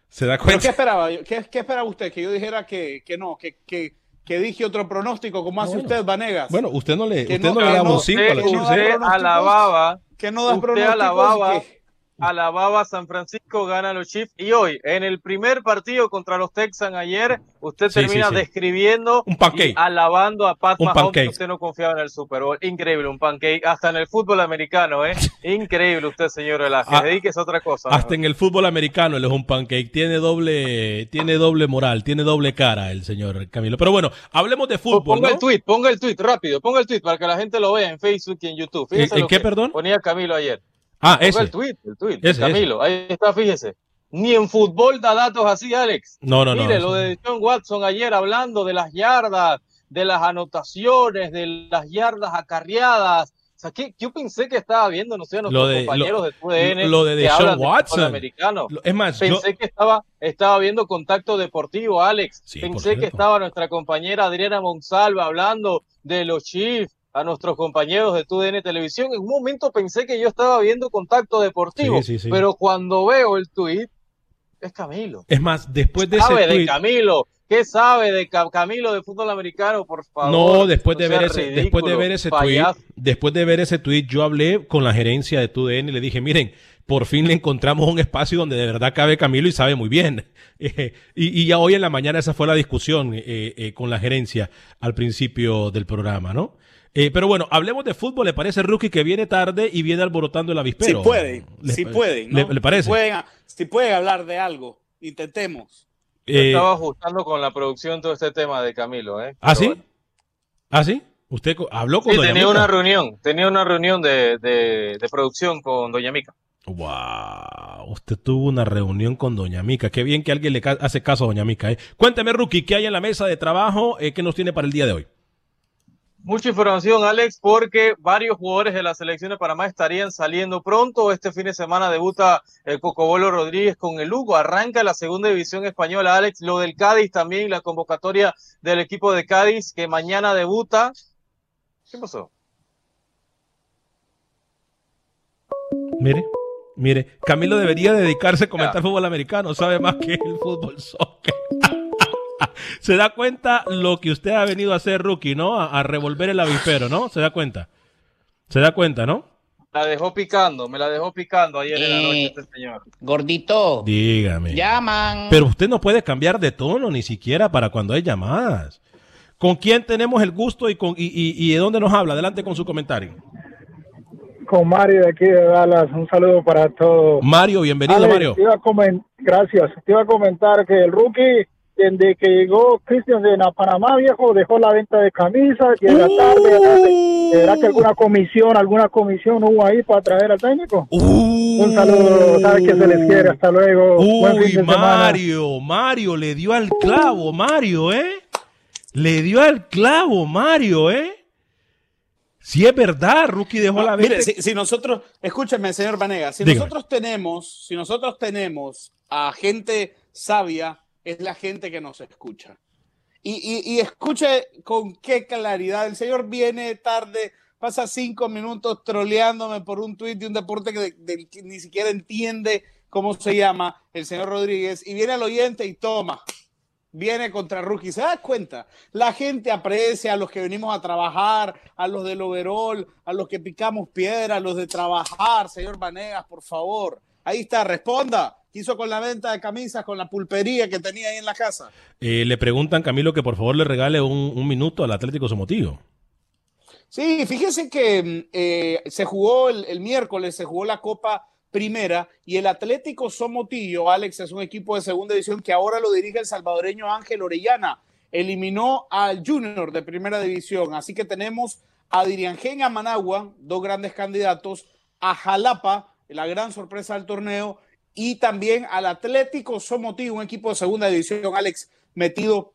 ¿Se da ¿Pero qué cuenta? esperaba? ¿Qué, qué esperaba usted? ¿Que yo dijera que, que no? Que, que, que dije otro pronóstico como hace usted, Vanegas? Bueno, usted no le, usted no- no, le da un 5 a ¿eh? Usted alababa, que no da usted pronósticos alababa, alababa a San Francisco, gana los Chiefs. Y hoy, en el primer partido contra los Texans ayer, usted Sí, termina sí, sí. describiendo Un pancake. y alabando a Pat Un Mahomes, que usted no confiaba en el Super Bowl. Increíble, un pancake. Hasta en el fútbol americano, ¿eh? Increíble usted, señor Velázquez. Ah, Dedíquese a otra cosa. Hasta en el fútbol americano él es un pancake. Tiene doble, tiene doble moral, tiene doble cara el señor Camilo. Pero bueno, hablemos de fútbol, Ponga ¿no? el tweet, ponga el tweet rápido, ponga el tweet para que la gente lo vea en Facebook y en YouTube. Fíjese ¿En- qué, perdón? Ponía Camilo ayer. Ah, ese. el tweet, el tweet. Ese, Camilo, ahí está, fíjese. Ni en fútbol da datos así, Alex. No, no, no, Mire, lo de John Watson ayer hablando de las yardas, de las anotaciones, de las yardas acarreadas. O sea, ¿qué- yo pensé que estaba viendo, no sé, a nuestros Lo de- compañeros lo- de TUDN lo de de fútbol Watson. americano. Es más, yo- pensé que estaba, estaba viendo contacto deportivo, Alex. pensé que estaba nuestra compañera Adriana Monsalva hablando de los Chiefs, a nuestros compañeros de TUDN Televisión. En un momento pensé que yo estaba viendo contacto deportivo, Sí, sí, sí. pero cuando veo el tweet, es Camilo. Es más, después de ¿Sabe ese de tweet, Camilo? ¿Qué sabe de Ca- Camilo de fútbol americano, por favor? No, después de ver ese, después de ridículo, ver ese tweet, después de ver ese tweet, yo hablé con la gerencia de TUDN y le dije, miren, por fin le encontramos un espacio donde de verdad cabe Camilo y sabe muy bien. Eh, y, y ya hoy en la mañana esa fue la discusión eh, eh, con la gerencia al principio del programa, ¿no? Eh, pero bueno, hablemos de fútbol. ¿Le parece, Rookie, que viene tarde y viene alborotando el Si avispero? pueden, ¿Le- si pueden. ¿Le, ¿no? le parece? Si pueden, si pueden hablar de algo, intentemos. Yo Eh, estaba ajustando con la producción todo este tema de Camilo, ¿eh? ¿Ah, sí? bueno. ¿Ah, sí? ¿Usted habló con Sí, Doña tenía Mica? una reunión, tenía una reunión de, de, de producción con Doña Mica. Wow, usted tuvo una reunión con Doña Mica. Qué bien que alguien le ca- hace caso a Doña Mica. ¿eh? Cuénteme, Rookie, ¿qué hay en la mesa de trabajo eh, que nos tiene para el día de hoy? Mucha información, Alex, porque varios jugadores de la selección de Panamá estarían saliendo pronto. Este fin de semana debuta el Cocobolo Rodríguez con el Lugo. Arranca la segunda división española, Alex. Lo del Cádiz también, la convocatoria del equipo de Cádiz que mañana debuta. ¿Qué pasó? Mire, mire, Camilo debería dedicarse a comentar fútbol americano, sabe más que el fútbol soccer. Se da cuenta lo que usted ha venido a hacer, Rookie, ¿no? A, a revolver el avispero, ¿no? Se da cuenta. Se da cuenta, ¿no? La dejó picando, me la dejó picando ayer en la Eh, noche este señor. Gordito. Dígame. Llaman. Pero usted no puede cambiar de tono ni siquiera para cuando hay llamadas. ¿Con quién tenemos el gusto y, con, y, y- y de dónde nos habla? Adelante con su comentario. Con Mario de aquí de Dallas, un saludo para todos. Mario, bienvenido, Mario. te iba a comen- gracias. Te iba a comentar que el rookie, desde que llegó Cristian de Na- Panamá, viejo, dejó la venta de camisas, llega tarde. tarde. ¿Será que alguna comisión, alguna comisión hubo ahí para traer al técnico? Un saludo, sabe que se les quiere. Hasta luego. Buen fin Uy, semana. Mario, Mario, le dio al clavo, Mario, ¿eh? Le dio al clavo, Mario, ¿eh? Si es verdad, Rookie dejó la venta. Mire, si, si nosotros, escúcheme, señor Vanega, si Dígame. nosotros tenemos, si nosotros tenemos a gente sabia, es la gente que nos escucha. Y, y- escuche con qué claridad. El señor viene tarde, pasa cinco minutos troleándome por un tuit de un deporte que ni siquiera entiende cómo se llama el señor Rodríguez, y viene al oyente y toma. Viene contra Rookie. ¿Se da cuenta? La gente aprecia a los que venimos a trabajar, a los del overall, a los que picamos piedra, a los de trabajar, señor Vanegas, por favor. Ahí está, responda. ¿Qué hizo con la venta de camisas, con la pulpería que tenía ahí en la casa? Eh, le preguntan, Camilo, que por favor le regale un, un minuto al Atlético Somotillo. Sí, fíjense que mm, eh, se jugó el, el miércoles, se jugó la Copa Primera y el Atlético Somotillo, Alex, es un equipo de segunda división que ahora lo dirige el salvadoreño Ángel Orellana. Eliminó al Junior de Primera División, así que tenemos a Diriangén, a Managua, dos grandes candidatos, a Jalapa, la gran sorpresa del torneo, y también al Atlético Somotí, un equipo de segunda división, Alex, metido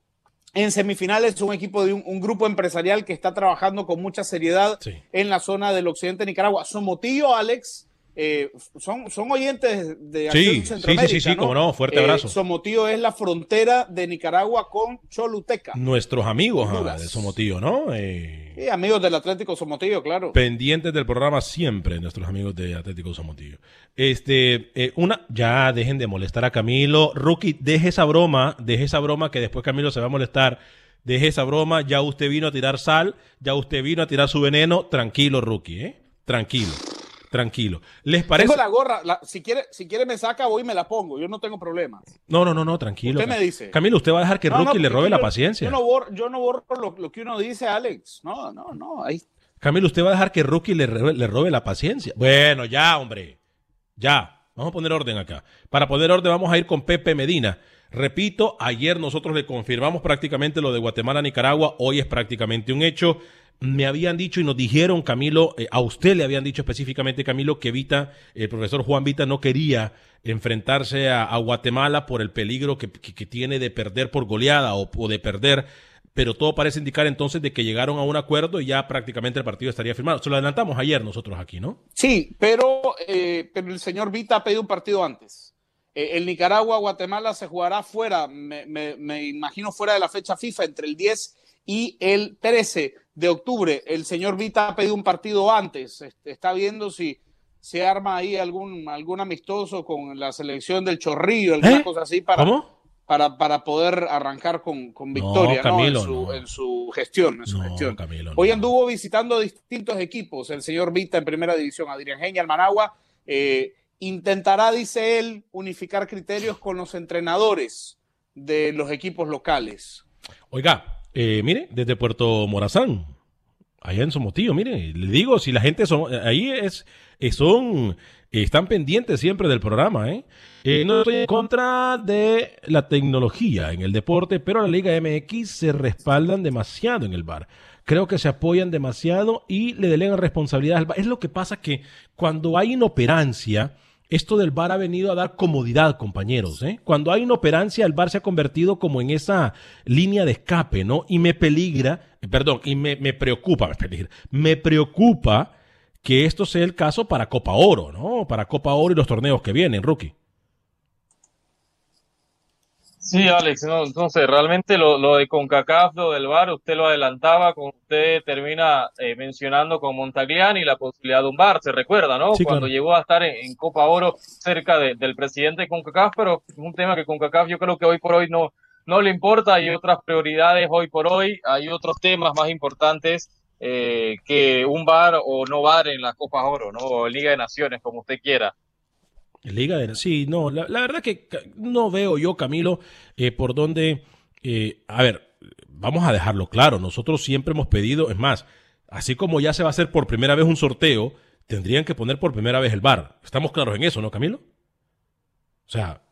en semifinales, un equipo de un, un grupo empresarial que está trabajando con mucha seriedad en la zona del occidente de Nicaragua. Somotillo, Alex, eh, son, son oyentes de Sí, Acción sí, sí, Centroamérica, sí, sí, cómo no, fuerte Eh, abrazo. Somotillo es la frontera de Nicaragua con Choluteca. Nuestros amigos ah, de Somotillo, ¿no? Eh, Sí, amigos del Atlético Somotillo, claro. pendientes del programa siempre, nuestros amigos de Atlético Somotillo. Este, eh, una, ya dejen de molestar a Camilo. Rookie, deje esa broma, deje esa broma que después Camilo se va a molestar. Deje esa broma, ya usted vino a tirar sal, ya usted vino a tirar su veneno. Tranquilo, Rookie, ¿eh? Tranquilo, tranquilo. ¿Les parece? Tengo la gorra, la- si, quiere, si quiere me saca, voy y me la pongo, yo no tengo problema. No, no, no, no, tranquilo. Usted me dice. Camilo, usted va a dejar que No, no, Rookie le robe yo- la paciencia. Yo no borro, yo no borro lo, lo que uno dice, Alex. No, no, no, ahí Camilo, usted va a dejar que Rookie le, le robe la paciencia. Bueno, ya, hombre. Ya. Vamos a poner orden acá. Para poner orden, vamos a ir con Pepe Medina. Repito, ayer nosotros le confirmamos prácticamente lo de Guatemala, Nicaragua. Hoy es prácticamente un hecho. Me habían dicho y nos dijeron, Camilo, eh, a usted le habían dicho específicamente, Camilo, que Vita, el profesor Juan Vita no quería enfrentarse a, a Guatemala por el peligro que, tiene de perder por goleada o, o de perder pero todo parece indicar entonces de que llegaron a un acuerdo y ya prácticamente el partido estaría firmado. Se lo adelantamos ayer nosotros aquí, ¿no? Sí, pero, eh, pero el señor Vita ha pedido un partido antes. Eh, el Nicaragua-Guatemala se jugará fuera, me, me- me imagino fuera de la fecha FIFA, entre el 10 y el 13 de octubre. El señor Vita ha pedido un partido antes. Este, Está viendo si se arma ahí algún, algún amistoso con la selección del Chorrillo, alguna ¿Eh? cosa así para, para, para poder arrancar con, con victoria ¿no? Camilo, en, su, no. en su gestión. En su gestión. Camilo, Hoy anduvo visitando distintos equipos, el señor Vita en primera división, Adrián Genia, Managua. eh, intentará, dice él, unificar criterios con los entrenadores de los equipos locales. Oiga, eh, mire, desde Puerto Morazán, allá en Somotillo, mire, le digo, si la gente son, ahí es, eh, son, eh, están pendientes siempre del programa, ¿eh? Eh, No estoy en contra de la tecnología en el deporte, pero la Liga MX se respaldan demasiado en el bar. Creo que se apoyan demasiado y le delegan responsabilidades al VAR. Es lo que pasa que cuando hay inoperancia, esto del VAR ha venido a dar comodidad, compañeros. ¿eh? Cuando hay inoperancia, el VAR se ha convertido como en esa línea de escape, ¿no? Y me peligra, perdón, y me, me preocupa, me peligra, me preocupa que esto sea el caso para Copa Oro, ¿no? Para Copa Oro y los torneos que vienen, rookie. Sí, Alex, no, entonces realmente lo, lo de CONCACAF, lo del VAR, usted lo adelantaba, como usted termina eh, mencionando con Montagliani la posibilidad de un VAR, se recuerda, ¿no? Sí, Cuando claro. llegó a estar en, en Copa Oro cerca de- del presidente de CONCACAF, pero es un tema que CONCACAF yo creo que hoy por hoy no, no le importa, hay otras prioridades hoy por hoy, hay otros temas más importantes eh, que un VAR o no VAR en la Copa Oro, ¿no? O Liga de Naciones, como usted quiera. Sí, no, la, verdad que no veo yo, Camilo, eh, por dónde... eh, a ver, vamos a dejarlo claro, nosotros siempre hemos pedido, es más, así como ya se va a hacer por primera vez un sorteo, tendrían que poner por primera vez el bar. Estamos claros en eso, ¿no, Camilo? O sea,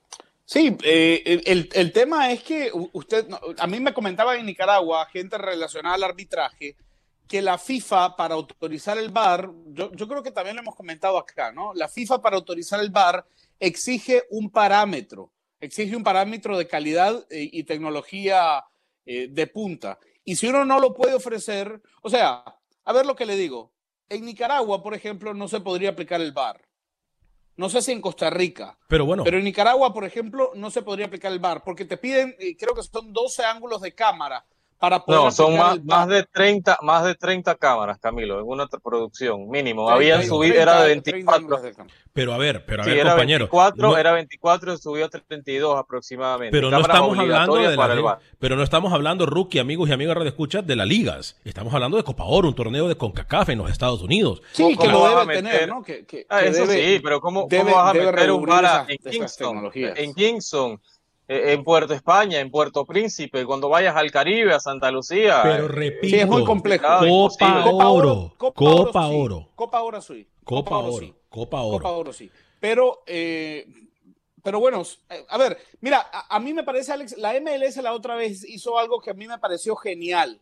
Sí, eh, el, el tema es que usted, a mí me comentaba en Nicaragua, gente relacionada al arbitraje, que la FIFA para autorizar el VAR, yo, yo creo que también lo hemos comentado acá, ¿no? La FIFA para autorizar el VAR exige un parámetro, exige un parámetro de calidad eh, y tecnología eh, de punta. Y si uno no lo puede ofrecer, o sea, a ver lo que le digo, en Nicaragua, por ejemplo, no se podría aplicar el VAR. No sé si en Costa Rica. pero bueno, Pero en Nicaragua, por ejemplo, no se podría aplicar el VAR porque te piden, eh, creo que son 12 ángulos de cámara para poder No, son más, más de 30, más de 30 cámaras, Camilo, en una producción mínimo. 30, Habían 30, subido, era de 30 24. ángulos de cámara. pero a ver, pero a Sí, ver, era compañero. 24, no- era 24 y subió a 32 aproximadamente. pero no estamos hablando de la liga- pero no estamos hablando rookie amigos y amigas radio escuchas de las ligas estamos hablando de Copa Oro un torneo de Concacaf en los Estados Unidos Sí, que ¿Cómo lo debe meter? tener, ¿no? Que, que- Ah, que eso debe- sí, pero ¿cómo, debe- cómo vas a meter un esas- en Kingston? tecnologías. En Kingston, en Puerto España, en Puerto Príncipe, cuando vayas al Caribe, a Santa Lucía. pero eh, repito Sí, es muy complejo. Copa imposible. Oro Copa sí. Oro Copa Oro sí. Copa Oro sí. Copa Copa Oro Oro sí. Pero, eh, pero bueno, eh, a ver, mira, a, a mí me parece, Alex, la MLS la otra vez hizo algo que a mí me pareció genial.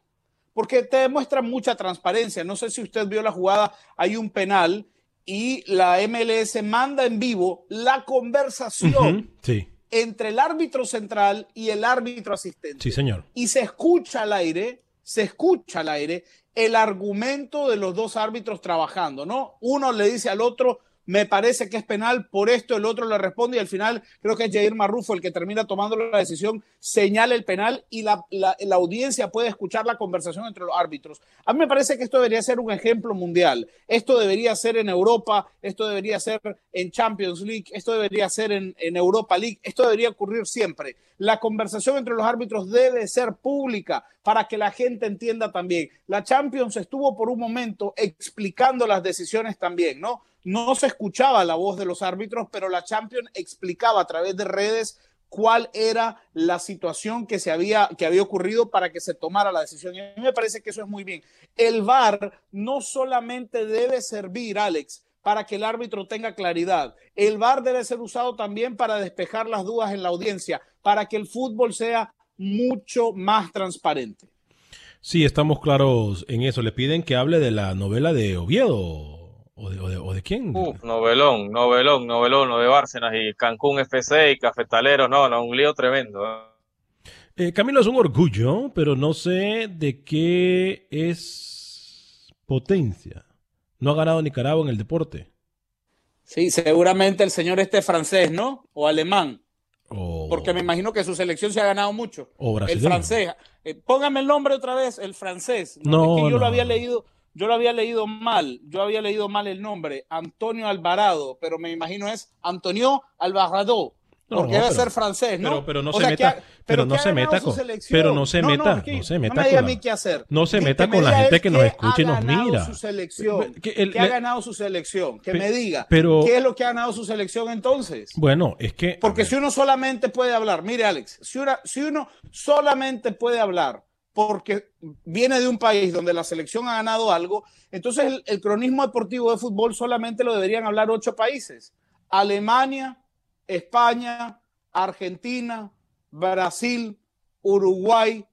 porque te demuestra mucha transparencia. No sé si usted vio la jugada, hay un penal y la MLS manda en vivo la conversación Sí, entre el árbitro central y el árbitro asistente. sí, señor. Y se escucha al aire, se escucha al aire el argumento de los dos árbitros trabajando, ¿no? Uno le dice al otro, me parece que es penal, por esto el otro le responde y al final creo que es Jair Marrufo el que termina tomando la decisión, señala el penal y la, audiencia puede escuchar la conversación entre los árbitros. A mí me parece que esto debería ser un ejemplo mundial. Esto debería ser en Europa, esto debería ser en Champions League, esto debería ser en, en Europa League, esto debería ocurrir siempre. La conversación entre los árbitros debe ser pública para que la gente entienda también. La Champions estuvo por un momento explicando las decisiones también, ¿no? No se escuchaba la voz de los árbitros, pero la Champions explicaba a través de redes cuál era la situación que se había que había ocurrido para que se tomara la decisión. Y a mí me parece que eso es muy bien. El VAR no solamente debe servir, Alex, para que el árbitro tenga claridad. El VAR debe ser usado también para despejar las dudas en la audiencia, para que el fútbol sea mucho más transparente. Sí, estamos claros en eso. Le piden que hable de la novela de Oviedo. ¿O de, o de- o de quién? Uf, novelón, novelón, novelón, lo de Bárcenas y Cancún FC y Cafetaleros, no, no, un lío tremendo. ¿eh? Eh, Camilo es un orgullo, pero no sé de qué es potencia. No ha ganado Nicaragua en el deporte. Sí, seguramente el señor este francés, ¿no? O alemán. Porque me imagino que su selección se ha ganado mucho. o El francés. Eh, póngame el nombre otra vez, el francés. No, es que yo no. lo había leído, yo lo había leído mal. Yo había leído mal el nombre, Antonio Alvarado, pero me imagino es Antonio Alvarado. No, Porque debe pero- ser francés, ¿no? Pero, pero no O se meta, ha- pero no se meta con, pero no se No, no, meta, es que no se meta me con diga la- mí qué hacer. no se Di- meta con la gente que nos escucha y nos mira. Su selección, Que el- ¿Qué ha ganado su selección? Que Pe- me diga. pero- ¿Qué es lo que ha ganado su selección entonces? Bueno, es que Porque si uno solamente puede hablar, mire Alex, si, una- si uno solamente puede hablar porque viene de un país donde la selección ha ganado algo, entonces el, cronismo deportivo de fútbol solamente lo deberían hablar ocho países. Alemania, España, Argentina, Brasil, Uruguay,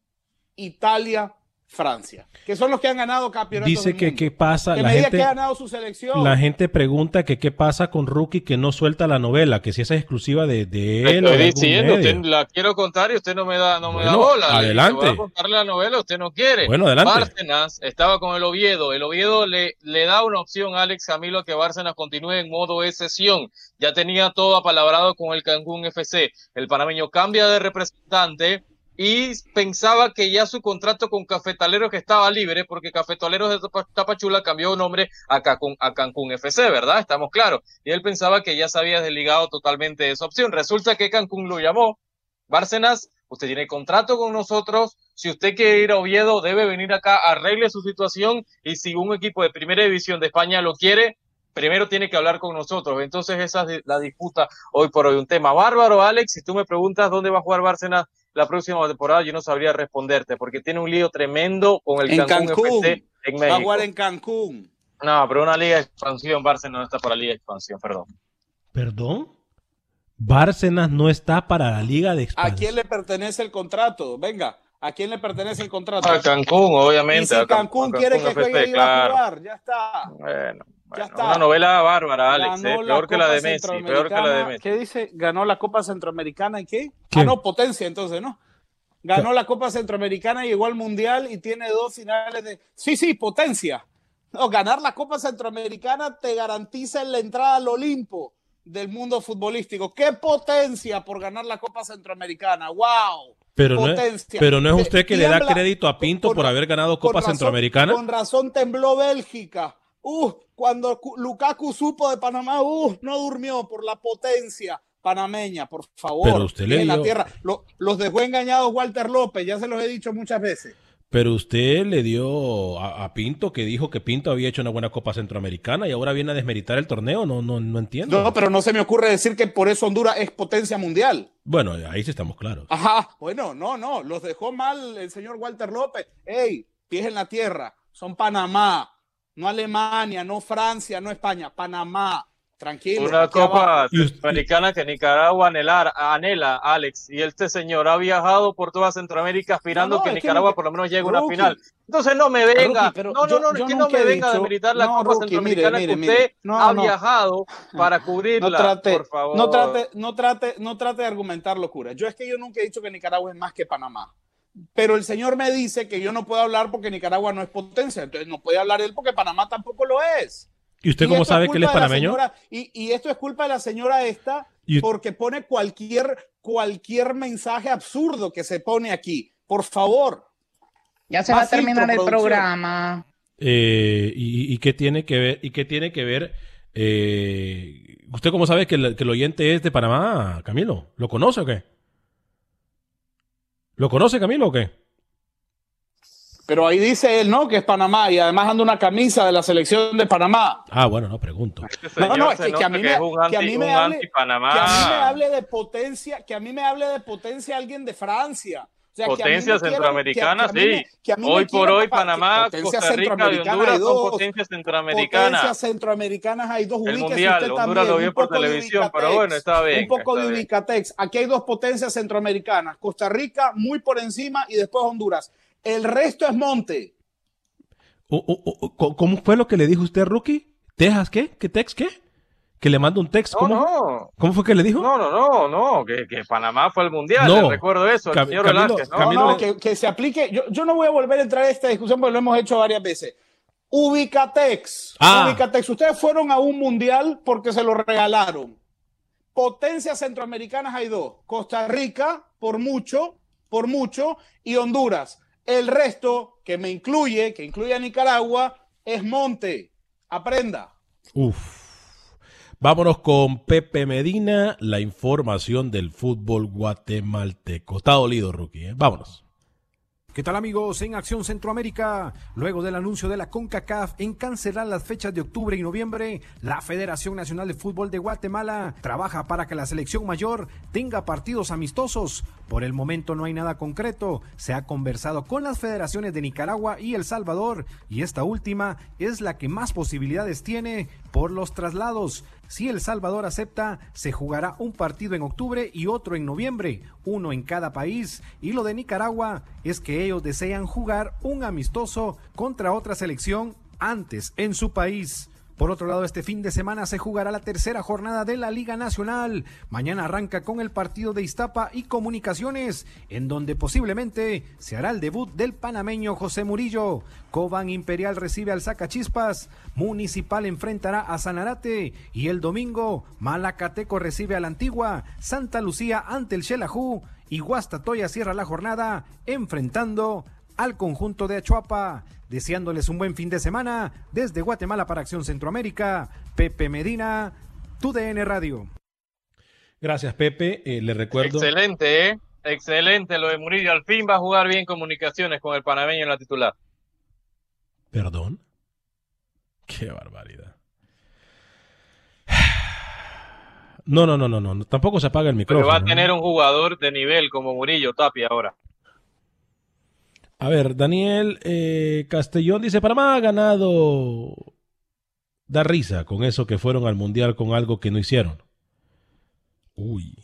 Italia, Francia, que son los que han ganado campeonatos dice del que mundo. qué pasa, Que la gente, que ha ganado su selección. la gente pregunta que qué pasa con Rookie que no suelta la novela, que si esa es exclusiva de, de él o estoy de diciendo, usted la quiero contar y usted no me da, no me da bola. Adelante. voy a contarle la novela, usted no quiere. Bueno, adelante. Bárcenas estaba con el Oviedo. El Oviedo le, le da una opción a Alex Camilo a que Bárcenas continúe en modo excepción. Ya tenía todo apalabrado con el Cancún FC. El panameño cambia de representante y pensaba que ya su contrato con Cafetaleros que estaba libre, porque Cafetaleros de Tapa- Tapachula cambió nombre a Cancún, a Cancún FC, ¿verdad? Estamos claros. Y él pensaba que ya se había desligado totalmente de esa opción. Resulta que Cancún lo llamó. Bárcenas, usted tiene contrato con nosotros. Si usted quiere ir a Oviedo, debe venir acá, arregle su situación. Y si un equipo de primera división de España lo quiere, primero tiene que hablar con nosotros. Entonces, esa es la disputa hoy por hoy. Un tema bárbaro, Alex. Si tú me preguntas dónde va a jugar Bárcenas la próxima temporada, yo no sabría responderte, porque tiene un lío tremendo con el En Cancún, Cancún. FC en Va a México. jugar en Cancún. No, pero una liga de expansión, Bárcenas no está para liga de expansión, perdón. ¿Perdón? Bárcenas no está para la liga de ¿A expansión. quién le pertenece el contrato? Venga, ¿a quién le pertenece el contrato? A Cancún, obviamente. Y si a Can- Cancún a quiere Cancún que juegue FC, ahí, va a claro. jugar. Ya está. Bueno, bueno, está. una novela bárbara, Alex, eh, peor que la de Messi, peor que la de. Messi. ¿Qué dice? Ganó la Copa Centroamericana y qué? ¿Quién? Ganó potencia entonces, ¿no? Ganó la Copa Centroamericana, llegó al Mundial y tiene dos finales de... Sí, sí, potencia. No, ganar la Copa Centroamericana te garantiza la entrada al Olimpo del mundo futbolístico. ¡Qué potencia por ganar la Copa Centroamericana! ¡Wow! Pero no, es, pero no es Te- usted que le da crédito a Pinto con- por haber ganado con Copa razón- Centroamericana. Con razón tembló Bélgica. Uh, cuando Cu- Lukaku supo de Panamá, uh, no durmió por la potencia panameña, por favor. Pero usted le en la tierra. Lo- los dejó engañados Walter López, ya se los he dicho muchas veces. Pero usted le dio a, a Pinto que dijo que Pinto había hecho una buena Copa Centroamericana y ahora viene a desmeritar el torneo. No, no, no entiendo. No, pero no se me ocurre decir que por eso Honduras es potencia mundial. Bueno, ahí sí estamos claros. Ajá, bueno, no, no, los dejó mal el señor Walter López. Ey, pies en la tierra, son Panamá, no Alemania, no Francia, no España, Panamá. Tranquilo. Una copa centroamericana que Nicaragua anhelar, anhela, Alex. Y este señor ha viajado por toda Centroamérica aspirando No, no, que Nicaragua que- por lo menos llegue a una final. Entonces no me venga. Rookie, pero no, no, yo- no, yo que no me venga a demeritar la no, Copa Rookie, Centroamericana mire, que usted mire. No, ha no. viajado para cubrirla. No trate, por favor. no trate, no trate, no trate de argumentar locura. Yo es que yo nunca he dicho que Nicaragua es más que Panamá. Pero el señor me dice que yo no puedo hablar porque Nicaragua no es potencia. Entonces no puede hablar él porque Panamá tampoco lo es. ¿Y usted Y cómo sabe que él es panameño? señora- y, y esto es culpa de la señora esta Y- porque pone cualquier, cualquier mensaje absurdo que se pone aquí. Por favor. Ya se va a terminar el programa. Eh, y, y qué tiene que ver? ¿Y qué tiene que ver? eh, ¿Usted cómo sabe que el, que el oyente es de Panamá, Camilo? ¿Lo conoce o qué? ¿Lo conoce Camilo o qué? Pero ahí dice él, ¿no? Que es Panamá y además anda una camisa de la selección de Panamá. Ah, bueno, no pregunto. No, no, es que, que a mí me, que a mí me hable de potencia, que a mí me hable de potencia alguien de Francia. O sea, Potencia centroamericana, que- que sí. me Hoy por quieran hoy, pa- Panamá, potencia Costa Rica y centroamericana Honduras hay son dos. potencias centroamericanas. Potencias centroamericanas hay dos. El ubíquese mundial, usted Honduras también, lo vio un por poco de televisión, Ubicatex, pero bueno, está bien, Un poco de bien. Ubicatex. Aquí hay dos potencias centroamericanas. Costa Rica muy por encima y después Honduras. El resto es monte. O- o- o- co- ¿Cómo fue lo que le dijo usted, Rookie? ¿Texas qué? ¿Qué text qué? Que le manda un text. No, ¿Cómo, no. ¿Cómo fue que le dijo? No, no, no, no, que, que Panamá fue al mundial, No. recuerdo eso, el Cam- señor Camilo- Velázquez. No, Camilo- No, no, que, que se aplique. Yo, yo no voy a volver a entrar a esta discusión porque lo hemos hecho varias veces. Ubicatex. Ah. Ubicatex. Ustedes fueron a un mundial porque se lo regalaron. Potencias centroamericanas hay dos. Costa Rica, por mucho, por mucho, y Honduras. El resto, que me incluye, que incluye a Nicaragua, es monte. Aprenda. Uf. Vámonos con Pepe Medina, la información del fútbol guatemalteco. Está dolido, Rookie. ¿eh? Vámonos. ¿Qué tal amigos? En Acción Centroamérica, luego del anuncio de la CONCACAF en cancelar las fechas de octubre y noviembre, la Federación Nacional de Fútbol de Guatemala trabaja para que la selección mayor tenga partidos amistosos. Por el momento no hay nada concreto. Se ha conversado con las federaciones de Nicaragua y El Salvador y esta última es la que más posibilidades tiene por los traslados. Si El Salvador acepta, se jugará un partido en octubre y otro en noviembre, uno en cada país. Y lo de Nicaragua es que ellos desean jugar un amistoso contra otra selección antes en su país. Por otro lado, este fin de semana se jugará la tercera jornada de la Liga Nacional. Mañana arranca con el partido de Iztapa y Comunicaciones, en donde posiblemente se hará el debut del panameño José Murillo. Coban Imperial recibe al Sacachispas, Municipal enfrentará a Sanarate y el domingo Malacateco recibe a la Antigua, Santa Lucía ante el Xelajú y Guastatoya cierra la jornada enfrentando al conjunto de Achuapa. Deseándoles un buen fin de semana desde Guatemala para Acción Centroamérica, Pepe Medina, TUDN Radio. Gracias, Pepe. Eh, le recuerdo. Excelente, ¿eh? Excelente lo de Murillo. Al fin va a jugar bien comunicaciones con el panameño en la titular. ¿Perdón? Qué barbaridad. No, no, no, no, no. Tampoco se apaga el micrófono. va a ¿no? tener un jugador de nivel como Murillo Tapia ahora. A ver, Daniel eh, Castellón dice, Panamá ha ganado... Da risa con eso que fueron al Mundial con algo que no hicieron. Uy.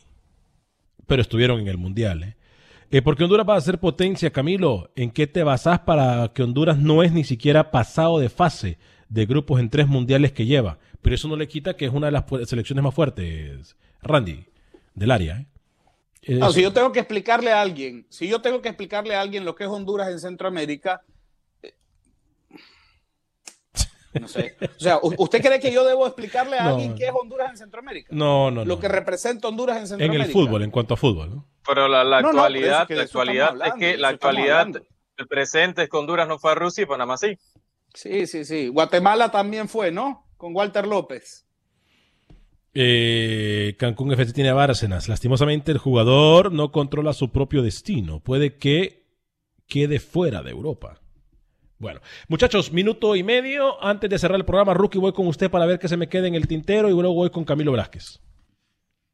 Pero estuvieron en el Mundial, ¿eh? Eh, porque Honduras va a ser potencia, Camilo. ¿En qué te basás para que Honduras no es ni siquiera pasado de fase de grupos en tres mundiales que lleva? Pero eso no le quita que es una de las selecciones más fuertes, Randy, del área. ¿eh? Eh, No, si yo tengo que explicarle a alguien, si yo tengo que explicarle a alguien lo que es Honduras en Centroamérica, eh, no sé. O sea, ¿u- ¿usted cree que yo debo explicarle a No. alguien qué es Honduras en Centroamérica? No, no, no. Lo que representa Honduras en En Centroamérica. el fútbol, en cuanto a fútbol, ¿no? Pero la, la No, no, por eso actualidad, que de la actualidad hablando, es que la actualidad, hablando. el presente es que Honduras no fue a Rusia y Panamá sí. Sí, sí, sí. Guatemala también fue, ¿no? Con Walter López. Eh, Cancún FC tiene a Bárcenas. Lastimosamente, el jugador no controla su propio destino. Puede que quede fuera de Europa. Bueno, muchachos, minuto y medio. Antes de cerrar el programa, Rookie, voy con usted para ver qué se me queda en el tintero y luego voy con Camilo Velázquez.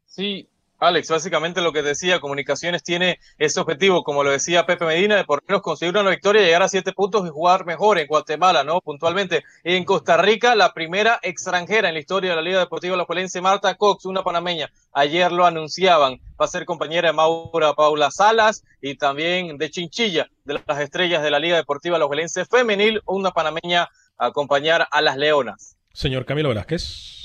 Sí, Alex, básicamente lo que decía, Comunicaciones tiene ese objetivo, como lo decía Pepe Medina, de por lo menos conseguir una victoria, llegar a siete puntos y jugar mejor en Guatemala, ¿no? Puntualmente. En Costa Rica, la primera extranjera en la historia de la Liga Deportiva La Juelense, Marta Cox, una panameña. Ayer lo anunciaban, va a ser compañera de Maura Paula Salas y también de Chinchilla, de las estrellas de la Liga Deportiva La Juelense Femenil, una panameña a acompañar a las Leonas. Señor Camilo Velázquez.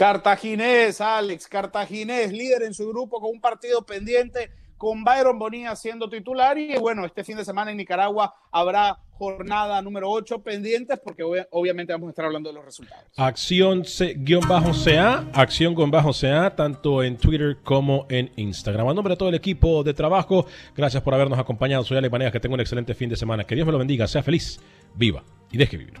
Cartaginés, Alex, Cartaginés, líder en su grupo con un partido pendiente con Byron Bonilla siendo titular y bueno, este fin de semana en Nicaragua habrá jornada número 8 pendientes porque obviamente vamos a estar hablando de los resultados. Acción C-CA, acción-CA, tanto en Twitter como en Instagram. A nombre de todo el equipo de trabajo, gracias por habernos acompañado. Soy Alex Manegas, que tenga un excelente fin de semana. Que Dios me lo bendiga, sea feliz, viva y deje vivir.